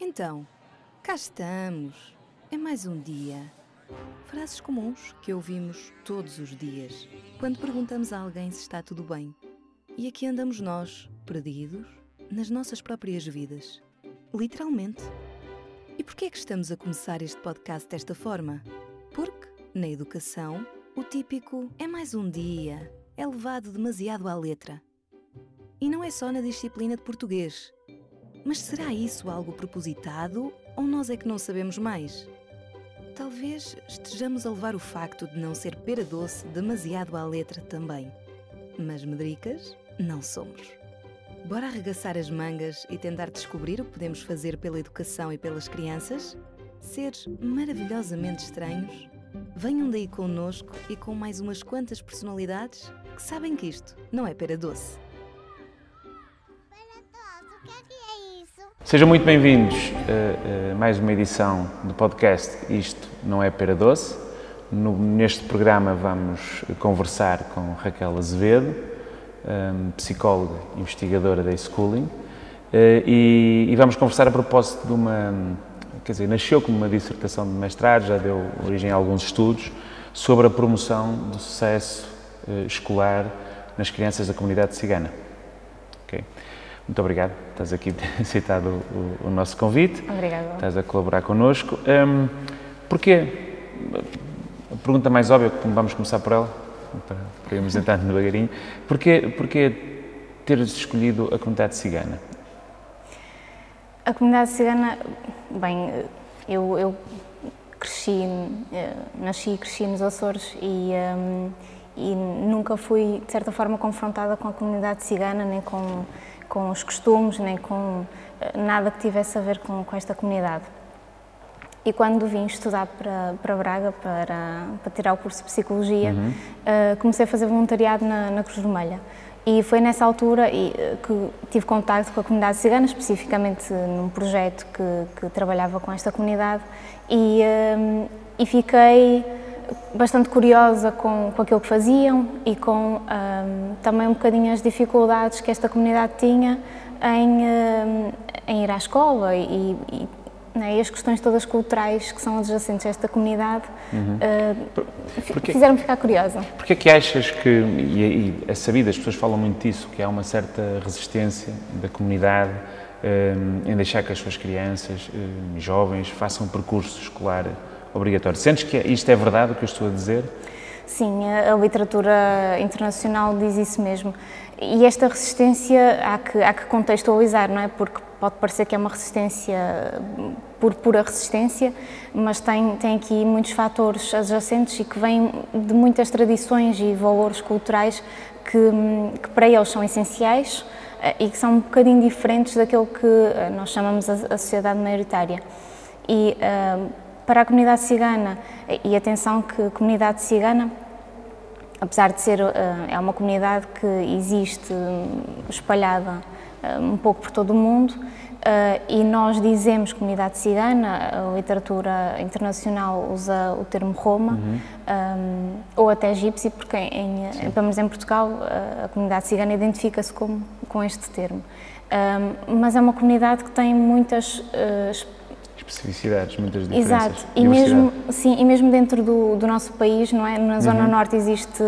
Então, cá estamos. É mais um dia. Frases comuns que ouvimos todos os dias quando perguntamos a alguém se está tudo bem. E aqui andamos nós, perdidos, nas nossas próprias vidas. Literalmente. E porquê é que estamos a começar este podcast desta forma? Porque, na educação, o típico é mais um dia é levado demasiado à letra. E não é só na disciplina de português. Mas será isso algo propositado ou nós é que não sabemos mais? Talvez estejamos a levar o facto de não ser pera doce demasiado à letra também. Mas medricas não somos. Bora arregaçar as mangas e tentar descobrir o que podemos fazer pela educação e pelas crianças? Seres maravilhosamente estranhos? Venham daí connosco e com mais umas quantas personalidades que sabem que isto não é pera doce. Sejam muito bem-vindos a, a mais uma edição do podcast Isto Não É Pera Doce. No- neste programa vamos conversar com Raquel Azevedo, hum, psicóloga e investigadora da e-schooling, eh, e, e vamos conversar a propósito de uma, quer dizer, nasceu como uma dissertação de mestrado, já deu origem a alguns estudos, sobre a promoção do sucesso eh, escolar nas crianças da comunidade cigana. Muito obrigado, estás aqui por ter aceitado o, o nosso convite. Obrigada. Estás a colaborar connosco. Hum, porquê? A pergunta mais óbvia, vamos começar por ela, para, para irmos entrando devagarinho. Porquê, porquê teres escolhido a comunidade cigana? A comunidade cigana, bem, eu, eu cresci, eh, nasci e cresci nos Açores e, ehm, e nunca fui, de certa forma, confrontada com a comunidade cigana, nem com, com os costumes, nem com eh, nada que tivesse a ver com, com esta comunidade. E quando vim estudar para, para Braga, para, para tirar o curso de Psicologia, eh, comecei a fazer voluntariado na, na Cruz Vermelha. E foi nessa altura eh, que tive contato com a comunidade cigana, especificamente num projeto que, que trabalhava com esta comunidade, e, eh, e fiquei bastante curiosa com, com aquilo que faziam e com eh, também um bocadinho as dificuldades que esta comunidade tinha em, eh, em ir à escola e, e, né, e as questões todas culturais que são adjacentes a esta comunidade fi- Porquê? fizeram-me ficar curiosa. Porquê é que achas que, e, e é sabido, as pessoas falam muito disso, que há uma certa resistência da comunidade hum, em deixar que as suas crianças, jovens, façam um percurso escolar obrigatório? Sentes que isto é verdade o que eu estou a dizer? Sim, a, literatura internacional diz isso mesmo. E esta resistência há que, há que contextualizar, não é? Porque pode parecer que é uma resistência por pura resistência, mas tem, tem aqui muitos fatores adjacentes e que vêm de muitas tradições e valores culturais que, hum, que para eles são essenciais eh, e que são um bocadinho diferentes daquilo que eh, nós chamamos a, a sociedade maioritária. E eh, para a comunidade cigana, e atenção que a comunidade cigana, apesar de ser, eh, é uma comunidade que existe hum, espalhada eh, um pouco por todo o mundo, eh, e nós dizemos comunidade cigana, a literatura internacional usa o termo Roma, hum, ou até egípcio, porque em, em, pelo menos em Portugal eh, a comunidade cigana identifica-se com, com este termo. Hum, mas é uma comunidade que tem muitas Especificidades, muitas diferenças. Exato, e mesmo, sim, e mesmo dentro do, do nosso país, não é? Na Zona Norte existe,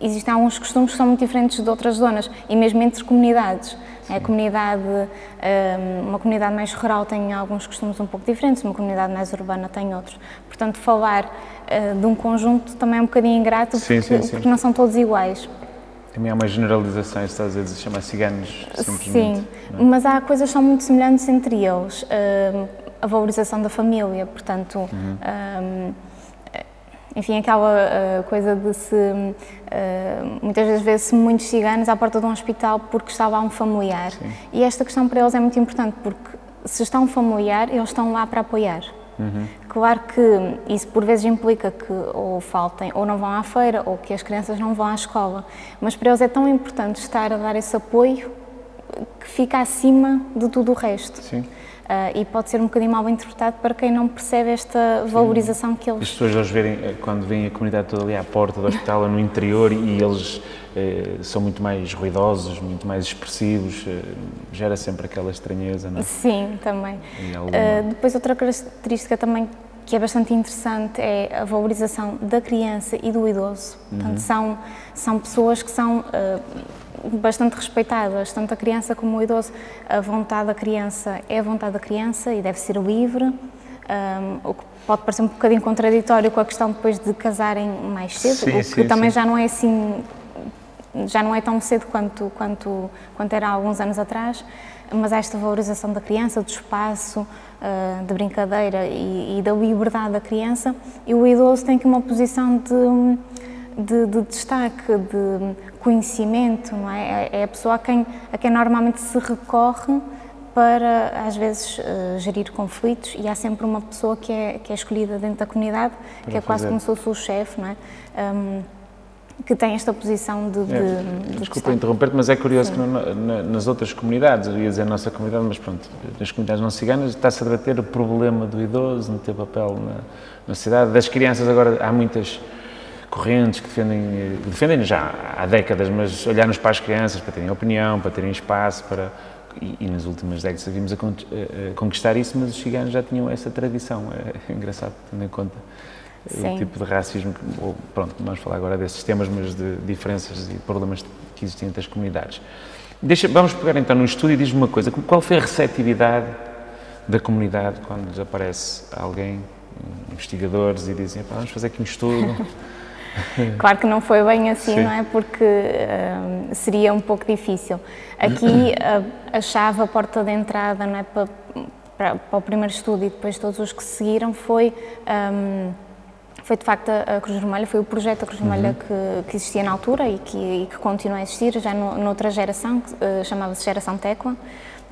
existem alguns costumes que são muito diferentes de outras zonas, e mesmo entre comunidades. A comunidade, hum, uma comunidade mais rural tem alguns costumes um pouco diferentes, uma comunidade mais urbana tem outros. Portanto, falar eh, de um conjunto também é um bocadinho ingrato, Sim, porque, sim, porque não são todos iguais. Também há uma generalização, estás a dizer, chamar ciganos simplesmente. Sim, mas há coisas que são muito semelhantes entre eles. Hum, a valorização da família, portanto, hum, enfim, aquela uh, coisa de se. uh, muitas vezes vê-se muitos ciganos à porta de um hospital porque está lá um familiar. E esta questão para eles é muito importante porque se está um familiar, eles estão lá para apoiar. Claro que isso por vezes implica que ou faltem ou não vão à feira ou que as crianças não vão à escola, mas para eles é tão importante estar a dar esse apoio que fica acima de tudo o resto. Sim. Uh, e pode ser um bocadinho mal interpretado para quem não percebe esta valorização que eles... As pessoas eles verem, eh, quando vêm a comunidade toda ali à porta do hospital, ou no interior, e eles eh, são muito mais ruidosos, muito mais expressivos, eh, gera sempre aquela estranheza, não é? Sim, também. Uh, depois outra característica também que é bastante interessante é a valorização da criança e do idoso. Uhum. Portanto, são, são pessoas que são bastante respeitadas, tanto a criança como o idoso. A vontade da criança é a vontade da criança e deve ser livre, um, o que pode parecer um bocadinho contraditório com a questão depois de casarem mais cedo, sim, o que sim, também sim. já não é assim, já não é tão cedo quanto, quanto, quanto era há alguns anos atrás, mas há esta valorização da criança, do espaço, uh, da brincadeira e, e da liberdade da criança, e o idoso tem aqui uma posição de de, de, destaque, de conhecimento, não é? É a pessoa a quem, a quem normalmente se recorre para, às vezes, uh, gerir conflitos e há sempre uma pessoa que é, que é escolhida dentro da comunidade, para que é quase como se fosse o chefe, não é? Um, que tem esta posição de. de, é, de desculpa interromper-te, mas é curioso Sim. que no, na, nas outras comunidades, eu ia dizer a nossa comunidade, mas pronto, nas comunidades não ciganas, está-se a debater o problema do idoso, não ter papel na, na cidade. Das crianças, agora há muitas correntes que defendem, defendem já há décadas, mas olharmos para as crianças para terem opinião, para terem espaço, para e, e nas últimas décadas vimos a, a, conquistar isso, mas os ciganos já tinham essa tradição. É, é engraçado, tendo em conta Sim. o tipo de racismo, ou, pronto, vamos falar agora desses temas, mas de diferenças e problemas que existem entre as comunidades. Deixa, vamos pegar então no estudo e diz-me uma coisa, qual foi a receptividade da comunidade quando lhes aparece alguém, investigadores, e dizem, vamos fazer aqui um estudo Claro que não foi bem assim, Sim. não é? Porque uh, seria um pouco difícil. Aqui uh, a chave, a porta de entrada, não é? Para, para, para, o primeiro estudo e depois todos os que seguiram foi. Um, foi de facto a Cruz Vermelha, foi o projeto da Cruz Vermelha uhum. que, que, existia na altura e que, e que continua a existir, já no, noutra geração, que uh, chamava-se Geração Tecla.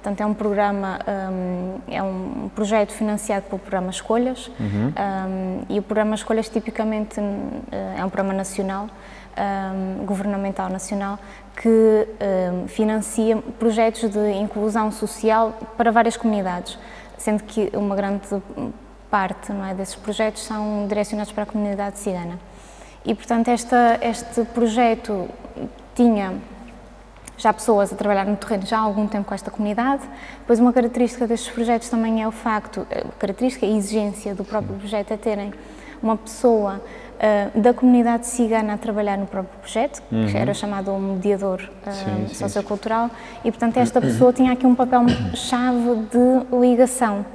Portanto, é um programa, um, é um projeto financiado pelo programa Escolhas uhum. um, e o programa Escolhas tipicamente eh, é um programa nacional, um, governamental nacional, que financia projetos de inclusão social para várias comunidades, sendo que uma grande parte não é, desses projetos são direcionados para a comunidade cigana. E, portanto, esta, este projeto tinha já pessoas a trabalhar no terreno já há algum tempo com esta comunidade. Depois, uma característica destes projetos também é o facto, característica e exigência do próprio projeto é terem uma pessoa uh, da comunidade cigana a trabalhar no próprio projeto, uhum. que era chamado um mediador uh, sim, sim, sociocultural, e portanto esta pessoa tinha aqui um papel-chave de ligação.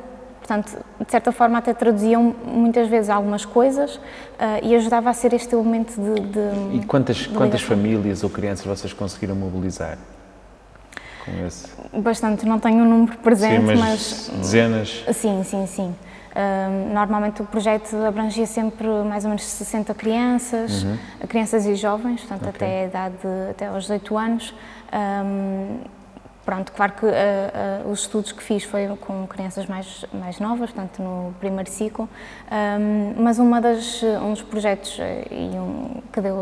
Portanto, de certa forma até traduziam muitas vezes algumas coisas uh, e ajudava a ser este elemento de, de E quantas, de quantas famílias ou crianças vocês conseguiram mobilizar com esse? Bastante, não tenho um número presente, sim, mas, mas... Dezenas? Sim, sim, sim. Uh, normalmente o projeto abrangia sempre mais ou menos 60 crianças, uhum. crianças e jovens, portanto okay. até a idade, até aos 18 anos. Um, Pronto, claro que uh, uh, os estudos que fiz foi com crianças mais, mais novas, portanto no primeiro ciclo, um, mas uma das, um dos projetos uh, e um, que deu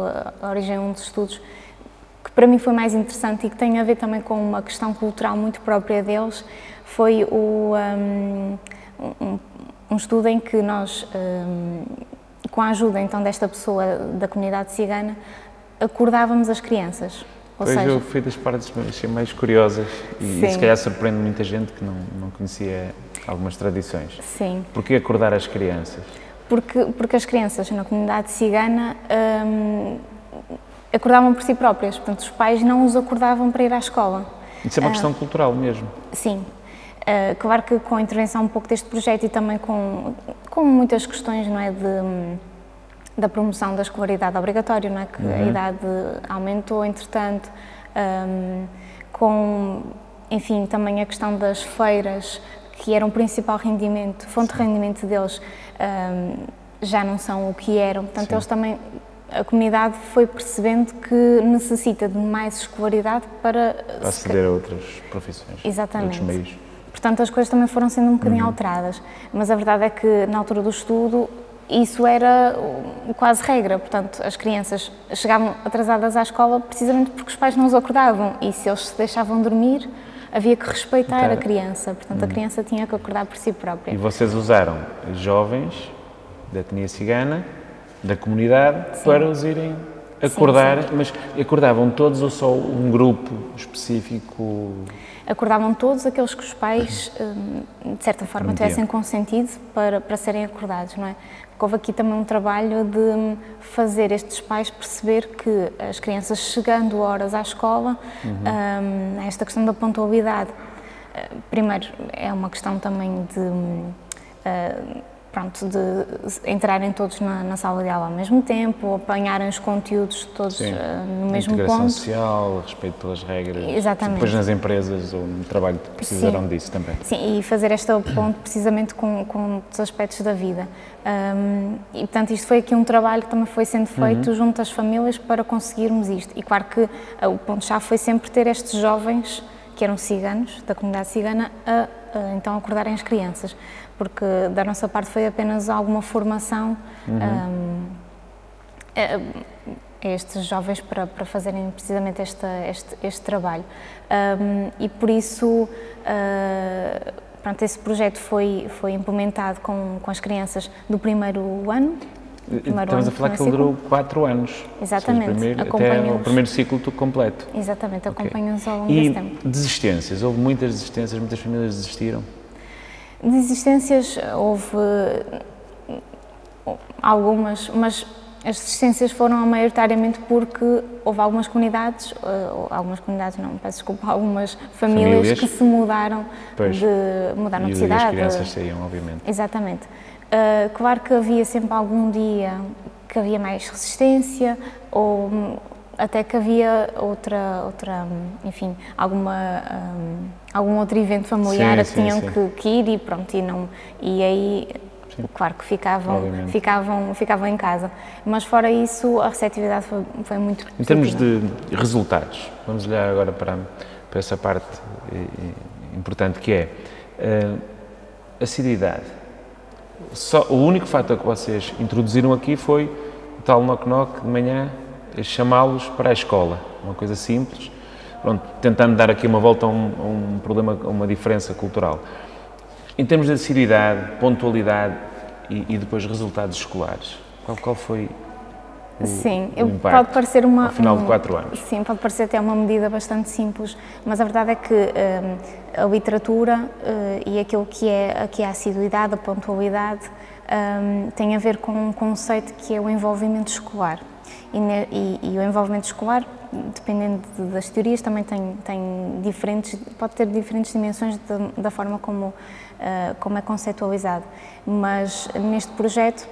origem a um dos estudos que para mim foi mais interessante e que tem a ver também com uma questão cultural muito própria deles, foi o, um, um estudo em que nós, com a ajuda então desta pessoa da comunidade cigana, acordávamos as crianças. Ou pois seja, eu fui das partes achei mais curiosas e, e, se calhar surpreende muita gente que não, não conhecia algumas tradições. Sim. Porquê acordar as crianças? Porque, porque as crianças na comunidade cigana hum, acordavam por si próprias, portanto os pais não os acordavam para ir à escola. Isso é uma uh, questão cultural mesmo? Sim. Uh, claro que com a intervenção um pouco deste projeto e também com, com muitas questões não é, de hum, da promoção da escolaridade obrigatória, não é? que uhum. a idade aumentou, entretanto, um, com, enfim, também a questão das feiras, que eram o principal rendimento, fonte Sim. de rendimento deles, um, já não são o que eram, portanto, Sim. eles também, a comunidade foi percebendo que necessita de mais escolaridade para... Para aceder a outras profissões, Exatamente. outros meios. Portanto, as coisas também foram sendo um bocadinho uhum. alteradas, mas a verdade é que, na altura do estudo, isso era quase regra, portanto, as crianças chegavam atrasadas à escola precisamente porque os pais não os acordavam e se eles se deixavam dormir, havia que respeitar a criança, portanto, a criança tinha que acordar por si própria. E vocês usaram jovens da etnia cigana, da comunidade, para os irem acordar, sim. mas acordavam todos ou só um grupo específico? Acordavam todos aqueles que os pais, hum, de certa forma, tivessem consentido para, para serem acordados, não é? Houve aqui também um trabalho de fazer estes pais perceber que as crianças chegando horas à escola, hum, esta questão da pontualidade, eh, primeiro é uma questão também de eh, pronto, de entrarem todos na, na sala de aula ao mesmo tempo, apanharem os conteúdos todos Sim. eh, no mesmo Integração ponto. social, respeito pelas regras. Exatamente. Depois nas empresas ou no trabalho precisaram Sim. disso também. Sim, e fazer esta ponte precisamente com, com os aspectos da vida. Hum, e, portanto, isto foi aqui um trabalho que também foi sendo feito Uhum. junto às famílias para conseguirmos isto. E claro que ah, o ponto-chave foi sempre ter estes jovens, que eram ciganos, da comunidade cigana, a, a, então acordarem as crianças. Porque da nossa parte foi apenas alguma formação hum, a- a estes jovens para, para fazerem precisamente esta, este, este trabalho. Hum, e por isso, ah, pronto, esse projeto foi, foi implementado com, com as crianças do primeiro ano. primeiro Estamos a ano falar do que ele durou 4 anos. Exatamente, primeiro, até o primeiro ciclo completo. Exatamente, Ok. acompanham-nos ao longo E desse tempo. desistências? Houve muitas desistências, muitas famílias desistiram? De existências houve eh, algumas, mas as desistências foram maioritariamente porque houve algumas comunidades, eh, algumas comunidades não, peço desculpa, algumas famílias, Famílias. que se mudaram Pois. de mudaram e de as cidade. crianças saíam, obviamente. Exatamente. Uh, claro que havia sempre algum dia que havia mais resistência ou hum, até que havia outra, outra hum, enfim, alguma, hum, algum outro evento familiar Sim, que sim, tinham sim. que, que ir e pronto, e, não, e aí, claro que ficavam, Obviamente. ficavam, ficavam em casa. Mas fora isso, a receptividade foi, foi muito Em termos positiva. de resultados, vamos olhar agora para, para essa parte eh, eh, importante que é eh, a assiduidade. Só, o único fator que vocês introduziram aqui foi o tal knock-knock de manhã, eh, chamá-los para a escola. Uma coisa simples, pronto, tentando dar aqui uma volta a um, um problema, a uma diferença cultural. Em termos de assiduidade, pontualidade e, e depois resultados escolares, qual, qual foi o, Sim, o impacto pode parecer uma. ao final de um- quatro anos? Sim, pode parecer até uma medida bastante simples, mas a verdade é que hum, a literatura eh, e aquilo que é, que é a assiduidade, a pontualidade, hum, tem a ver com um conceito que é o envolvimento escolar. E, ne- e- e o envolvimento escolar, dependendo de- das teorias, também tem, tem diferentes, pode ter diferentes dimensões da, da forma como, eh, como é conceitualizado. Mas neste projeto,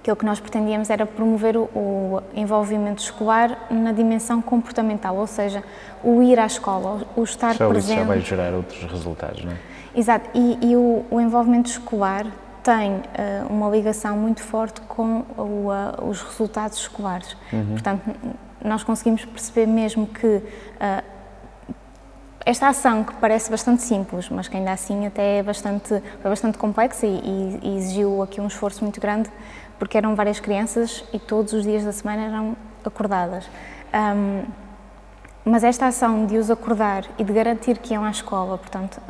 aquilo que nós pretendíamos era promover o, o envolvimento escolar na dimensão comportamental, ou seja, o ir à escola, o estar Só isso presente. já vai gerar outros resultados, não é? Exato, e, e o, o envolvimento escolar tem eh, uma ligação muito forte com o, ah, os resultados escolares. Portanto, n- nós conseguimos perceber mesmo que ah, esta ação que parece bastante simples, mas que ainda assim até é bastante, foi bastante complexa e, e- exigiu aqui um esforço muito grande, porque eram várias crianças e todos os dias da semana eram acordadas. Ahm, mas esta ação de os acordar e de garantir que iam à escola, portanto,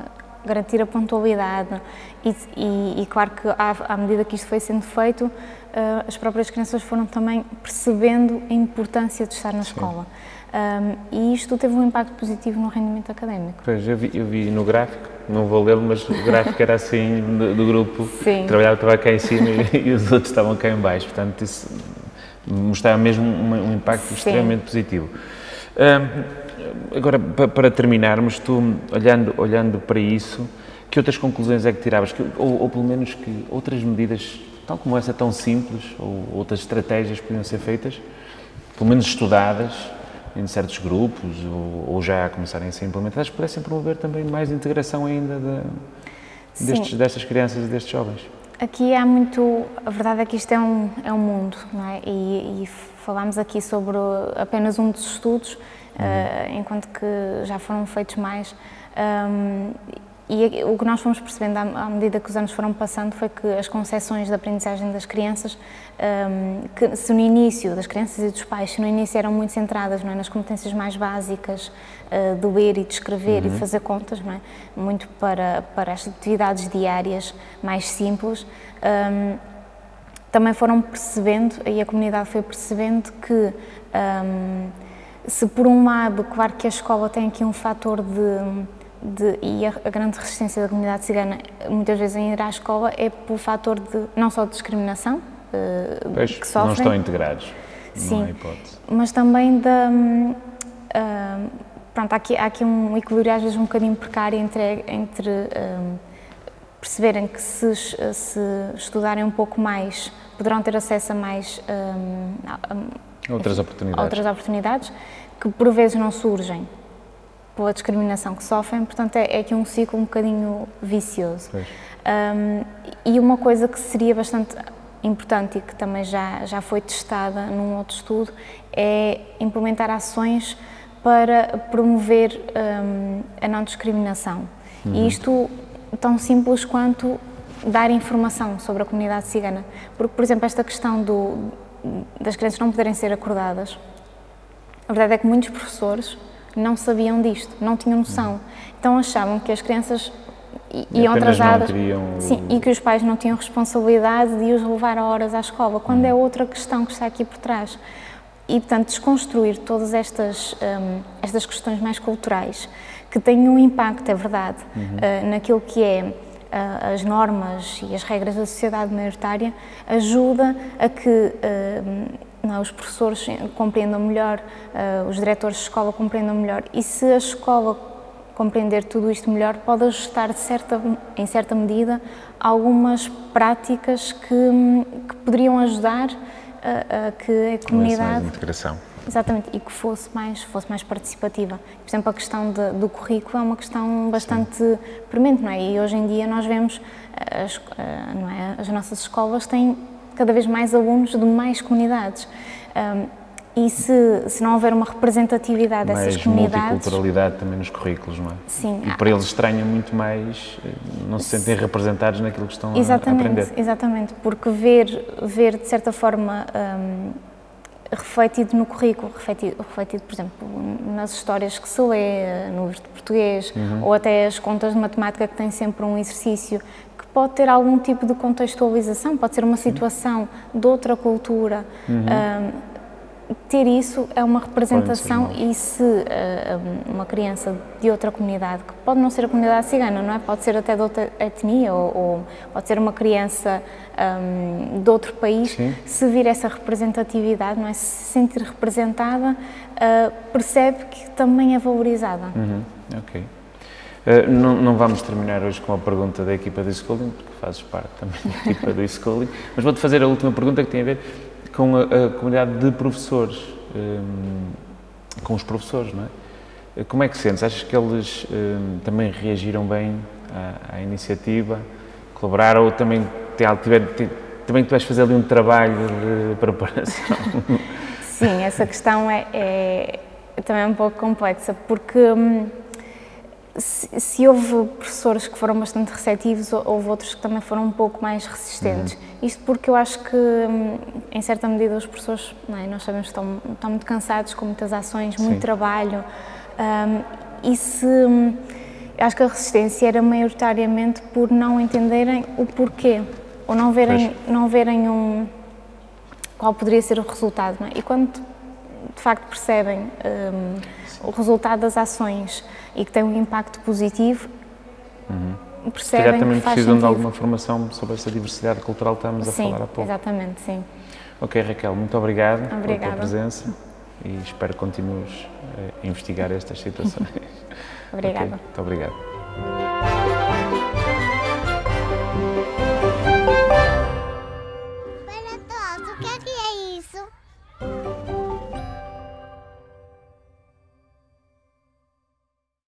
garantir a pontualidade e, e- e claro que à, à medida que isto foi sendo feito, eh, as próprias crianças foram também percebendo a importância de estar na escola. Um, e isto teve um impacto positivo no rendimento académico. Pois, eu vi, eu vi no gráfico, não vou lê-lo, mas o gráfico era assim do, do grupo, Sim. trabalhava estava cá em cima e, e os outros estavam cá em baixo, portanto isso mostrava mesmo um, um impacto Sim. extremamente positivo. Hum, agora, pa- para terminarmos, tu olhando, olhando para isso, que outras conclusões é que tiravas? Que- ou, ou pelo menos que outras medidas, tal como essa tão simples, ou outras estratégias podiam ser feitas, pelo menos estudadas em certos grupos ou, ou já começarem a ser implementadas, pudessem promover também mais integração ainda de, destes, destas crianças e destes jovens. Aqui há muito. A verdade é que isto é um, é um mundo, não é? E, e falámos aqui sobre apenas um dos estudos, eh, enquanto que já foram feitos mais. Ahm, e o que nós fomos percebendo à medida que os anos foram passando foi que as concepções de aprendizagem das crianças, um, que se no início, das crianças e dos pais, se no início eram muito centradas é, nas competências mais básicas, uh, de ler e de escrever uhum. e fazer contas, é, muito para, para as atividades diárias mais simples, um, também foram percebendo, e a comunidade foi percebendo que um, se por um lado, claro que a escola tem aqui um fator de de, e a, a, grande resistência da comunidade cigana, muitas vezes em ir à escola, é pelo fator de, não só de discriminação, uh, pois, que sofrem. não estão integrados, Sim, mas também da... Uh, pronto, há aqui, há aqui um equilíbrio às vezes um bocadinho precário entre, entre uh, perceberem que se, se, estudarem um pouco mais, poderão ter acesso a mais... outras oportunidades. outras oportunidades, que por vezes não surgem pela discriminação que sofrem, portanto é, é aqui um ciclo um bocadinho vicioso. Um, e uma coisa que seria bastante importante e que também já, já foi testada num outro estudo é implementar ações para promover um, a não discriminação. Uhum. E isto tão simples quanto dar informação sobre a comunidade cigana. Porque, por exemplo, esta questão do, das crianças não poderem ser acordadas, a verdade é que muitos professores não sabiam disto, não tinham noção. Então achavam que as crianças iam atrasadas sim, e que os pais não tinham responsabilidade de os levar a horas à escola, quando é outra questão que está aqui por trás. E, portanto, desconstruir todas estas, um, estas questões mais culturais, que têm um impacto, é verdade, uhum. uh, naquilo que é uh, as normas e as regras da sociedade maioritária, ajuda a que uh, não, os professores compreendam melhor, uh, os diretores de escola compreendam melhor. E se a escola compreender tudo isto melhor, pode ajustar certa, em certa medida algumas práticas que, que poderiam ajudar a, a que a comunidade. Mais integração. Exatamente, e que fosse mais, fosse mais participativa. Por exemplo, a questão de, do currículo é uma questão bastante Sim. premente, não é? E hoje em dia nós vemos, as, não é? as nossas escolas têm cada vez mais alunos de mais comunidades. Um, e se, se não houver uma representatividade mais dessas comunidades... Mais multiculturalidade também nos currículos, não é? Sim. E para eles estranha muito mais, eh, não se sentem representados naquilo que estão exatamente, a aprender. Exatamente, porque ver, ver de certa forma um, refletido no currículo, refletido, refletido, por exemplo, nas histórias que se lê, eh, no livro de português, uhum. ou até as contas de matemática que têm sempre um exercício pode ter algum tipo de contextualização, pode ser uma situação de outra cultura. Uhum. Um, ter isso é uma representação e se uh, uma criança de outra comunidade, que pode não ser a comunidade cigana, não é? Pode ser até de outra etnia ou, ou pode ser uma criança um, de outro país, Sim. se vir essa representatividade, não é? Se sentir representada, uh, percebe que também é valorizada. Uhum. Ok. Uh, não, não, vamos terminar hoje com a pergunta da equipa do Schooling, porque fazes parte também da equipa do Schooling, mas vou-te fazer a última pergunta que tem a ver com a, a comunidade de professores, um, ehm, com os professores, não é? Eh, como é que sentes? Achas que eles um, ehm, também reagiram bem à, à, iniciativa, colaboraram ou também, tiver, também tu vais fazer ali um trabalho de preparação? Sim, essa questão é, é também um pouco complexa, porque... Hum, se, se, houve professores que foram bastante receptivos, houve outros que também foram um pouco mais resistentes. Uhum. Isto porque eu acho que, hum, em certa medida, os professores, é? nós sabemos que estão, estão, muito cansados com muitas ações, muito Sim. trabalho, um, e se. Hum, acho que a resistência era maioritariamente por não entenderem o porquê, ou não verem, não verem um, qual poderia ser o resultado. É? E quando de facto percebem um, o resultado das ações e que tem um impacto positivo, uhum. percebem também que faz precisam de alguma formação sobre essa diversidade cultural que estamos a falar há pouco. exatamente, sim. Ok, Raquel, muito obrigado Obrigada. pela tua presença e espero que continues a investigar estas situações. Obrigada. Okay, muito obrigado.